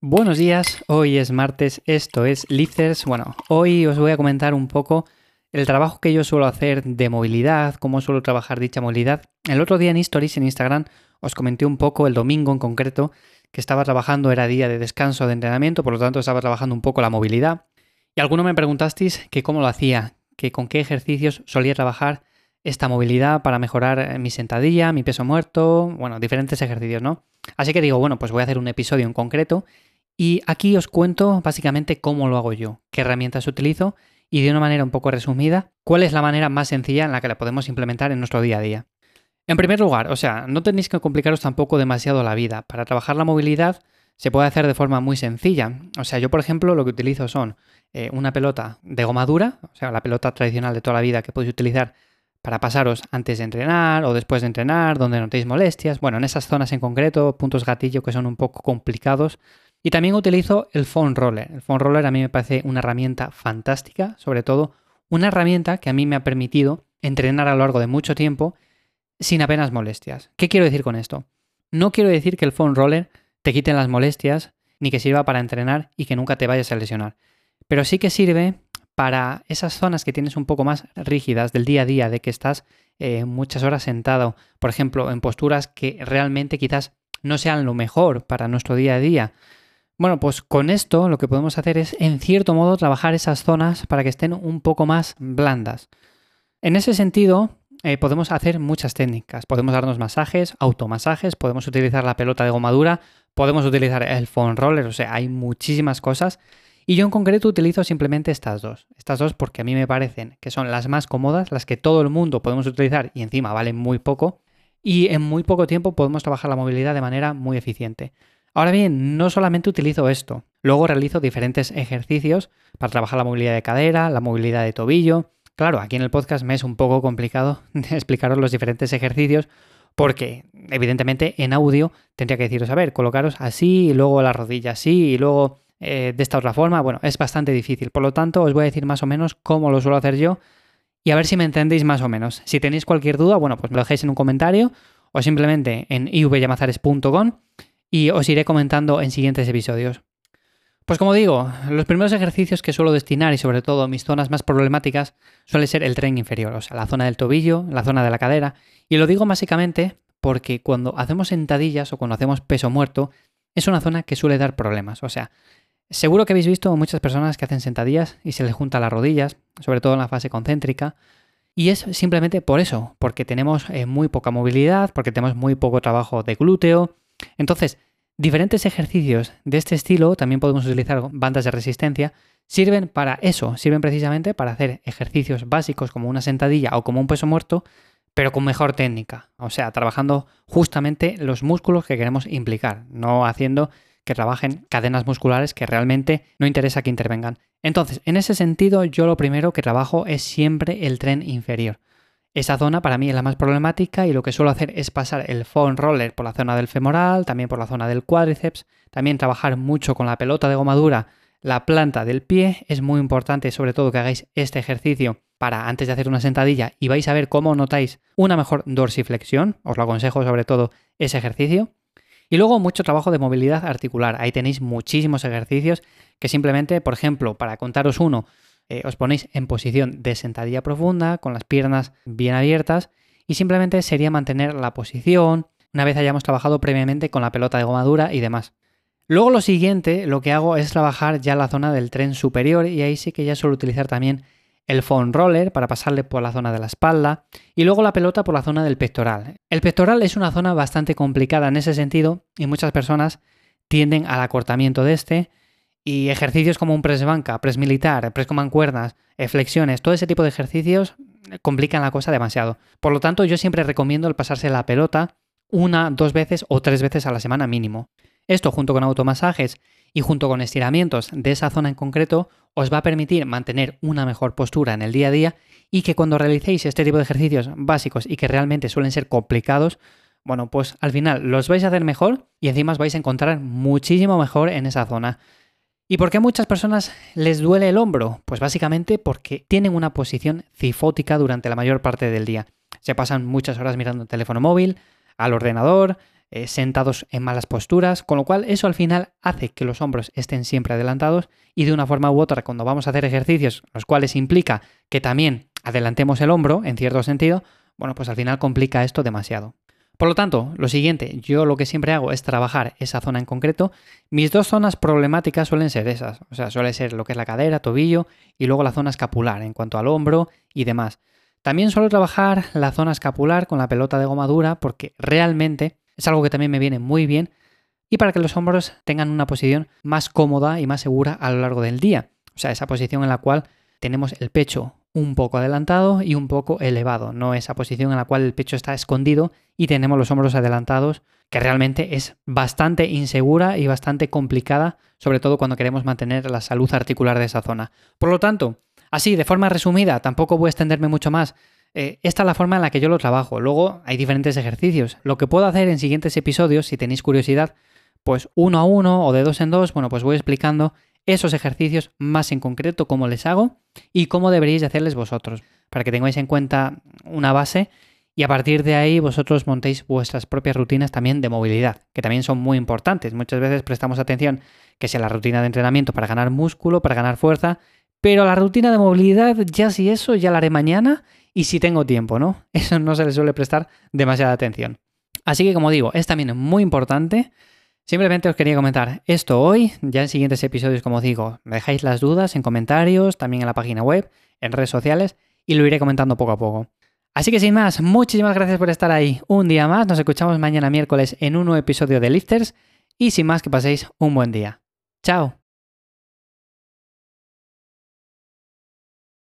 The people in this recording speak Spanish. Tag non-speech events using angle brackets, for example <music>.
Buenos días, hoy es martes, esto es Lifters. Bueno, hoy os voy a comentar un poco el trabajo que yo suelo hacer de movilidad, cómo suelo trabajar dicha movilidad. El otro día en Stories, en Instagram, os comenté un poco, el domingo en concreto, que estaba trabajando, era día de descanso de entrenamiento, por lo tanto estaba trabajando un poco la movilidad. Y alguno me preguntasteis que cómo lo hacía, que con qué ejercicios solía trabajar esta movilidad para mejorar mi sentadilla, mi peso muerto, bueno, diferentes ejercicios, ¿no? Así que digo, bueno, pues voy a hacer un episodio en concreto y aquí os cuento básicamente cómo lo hago yo, qué herramientas utilizo y de una manera un poco resumida, cuál es la manera más sencilla en la que la podemos implementar en nuestro día a día. En primer lugar, o sea, no tenéis que complicaros tampoco demasiado la vida. Para trabajar la movilidad se puede hacer de forma muy sencilla. O sea, yo por ejemplo lo que utilizo son eh, una pelota de goma dura, o sea, la pelota tradicional de toda la vida que podéis utilizar para pasaros antes de entrenar o después de entrenar, donde notéis molestias. Bueno, en esas zonas en concreto, puntos gatillo que son un poco complicados, y también utilizo el Phone Roller. El Phone Roller a mí me parece una herramienta fantástica, sobre todo una herramienta que a mí me ha permitido entrenar a lo largo de mucho tiempo sin apenas molestias. ¿Qué quiero decir con esto? No quiero decir que el Phone Roller te quite las molestias ni que sirva para entrenar y que nunca te vayas a lesionar. Pero sí que sirve para esas zonas que tienes un poco más rígidas del día a día, de que estás eh, muchas horas sentado, por ejemplo, en posturas que realmente quizás no sean lo mejor para nuestro día a día. Bueno, pues con esto lo que podemos hacer es, en cierto modo, trabajar esas zonas para que estén un poco más blandas. En ese sentido, eh, podemos hacer muchas técnicas. Podemos darnos masajes, automasajes, podemos utilizar la pelota de gomadura, podemos utilizar el foam roller, o sea, hay muchísimas cosas. Y yo en concreto utilizo simplemente estas dos. Estas dos porque a mí me parecen que son las más cómodas, las que todo el mundo podemos utilizar y encima valen muy poco. Y en muy poco tiempo podemos trabajar la movilidad de manera muy eficiente. Ahora bien, no solamente utilizo esto, luego realizo diferentes ejercicios para trabajar la movilidad de cadera, la movilidad de tobillo. Claro, aquí en el podcast me es un poco complicado <laughs> explicaros los diferentes ejercicios porque evidentemente en audio tendría que deciros, a ver, colocaros así y luego la rodilla así y luego eh, de esta otra forma. Bueno, es bastante difícil. Por lo tanto, os voy a decir más o menos cómo lo suelo hacer yo y a ver si me entendéis más o menos. Si tenéis cualquier duda, bueno, pues me lo dejéis en un comentario o simplemente en ivyamazares.com y os iré comentando en siguientes episodios. Pues como digo, los primeros ejercicios que suelo destinar y sobre todo mis zonas más problemáticas suele ser el tren inferior, o sea, la zona del tobillo, la zona de la cadera. Y lo digo básicamente porque cuando hacemos sentadillas o cuando hacemos peso muerto, es una zona que suele dar problemas. O sea, seguro que habéis visto muchas personas que hacen sentadillas y se les juntan las rodillas, sobre todo en la fase concéntrica. Y es simplemente por eso, porque tenemos eh, muy poca movilidad, porque tenemos muy poco trabajo de glúteo, entonces, diferentes ejercicios de este estilo, también podemos utilizar bandas de resistencia, sirven para eso, sirven precisamente para hacer ejercicios básicos como una sentadilla o como un peso muerto, pero con mejor técnica. O sea, trabajando justamente los músculos que queremos implicar, no haciendo que trabajen cadenas musculares que realmente no interesa que intervengan. Entonces, en ese sentido, yo lo primero que trabajo es siempre el tren inferior. Esa zona para mí es la más problemática y lo que suelo hacer es pasar el foam roller por la zona del femoral, también por la zona del cuádriceps, también trabajar mucho con la pelota de gomadura, la planta del pie. Es muy importante sobre todo que hagáis este ejercicio para antes de hacer una sentadilla y vais a ver cómo notáis una mejor dorsiflexión. Os lo aconsejo sobre todo ese ejercicio. Y luego mucho trabajo de movilidad articular. Ahí tenéis muchísimos ejercicios que simplemente, por ejemplo, para contaros uno, eh, os ponéis en posición de sentadilla profunda, con las piernas bien abiertas, y simplemente sería mantener la posición una vez hayamos trabajado previamente con la pelota de goma dura y demás. Luego lo siguiente, lo que hago es trabajar ya la zona del tren superior y ahí sí que ya suelo utilizar también el foam roller para pasarle por la zona de la espalda y luego la pelota por la zona del pectoral. El pectoral es una zona bastante complicada en ese sentido y muchas personas tienden al acortamiento de este y ejercicios como un press banca, press militar, press con mancuernas, eh, flexiones, todo ese tipo de ejercicios eh, complican la cosa demasiado. Por lo tanto, yo siempre recomiendo el pasarse la pelota una, dos veces o tres veces a la semana mínimo. Esto junto con automasajes y junto con estiramientos de esa zona en concreto os va a permitir mantener una mejor postura en el día a día y que cuando realicéis este tipo de ejercicios básicos y que realmente suelen ser complicados, bueno, pues al final los vais a hacer mejor y encima os vais a encontrar muchísimo mejor en esa zona. ¿Y por qué a muchas personas les duele el hombro? Pues básicamente porque tienen una posición cifótica durante la mayor parte del día. Se pasan muchas horas mirando el teléfono móvil, al ordenador, eh, sentados en malas posturas, con lo cual eso al final hace que los hombros estén siempre adelantados y de una forma u otra cuando vamos a hacer ejercicios, los cuales implica que también adelantemos el hombro, en cierto sentido, bueno, pues al final complica esto demasiado. Por lo tanto, lo siguiente, yo lo que siempre hago es trabajar esa zona en concreto. Mis dos zonas problemáticas suelen ser esas, o sea, suele ser lo que es la cadera, tobillo y luego la zona escapular en cuanto al hombro y demás. También suelo trabajar la zona escapular con la pelota de goma dura porque realmente es algo que también me viene muy bien y para que los hombros tengan una posición más cómoda y más segura a lo largo del día. O sea, esa posición en la cual tenemos el pecho un poco adelantado y un poco elevado, no esa posición en la cual el pecho está escondido y tenemos los hombros adelantados, que realmente es bastante insegura y bastante complicada, sobre todo cuando queremos mantener la salud articular de esa zona. Por lo tanto, así, de forma resumida, tampoco voy a extenderme mucho más. Eh, esta es la forma en la que yo lo trabajo. Luego hay diferentes ejercicios. Lo que puedo hacer en siguientes episodios, si tenéis curiosidad, pues uno a uno o de dos en dos, bueno, pues voy explicando esos ejercicios más en concreto, cómo les hago y cómo deberíais hacerles vosotros, para que tengáis en cuenta una base y a partir de ahí vosotros montéis vuestras propias rutinas también de movilidad, que también son muy importantes. Muchas veces prestamos atención que sea la rutina de entrenamiento para ganar músculo, para ganar fuerza, pero la rutina de movilidad ya si eso ya la haré mañana y si tengo tiempo, ¿no? <laughs> Eso no se le suele prestar demasiada atención. Así que como digo, es también muy importante Simplemente os quería comentar esto hoy, ya en siguientes episodios, como digo, me dejáis las dudas en comentarios, también en la página web, en redes sociales, y lo iré comentando poco a poco. Así que sin más, muchísimas gracias por estar ahí un día más, nos escuchamos mañana miércoles en un nuevo episodio de Lifters, y sin más que paséis un buen día. ¡Chao!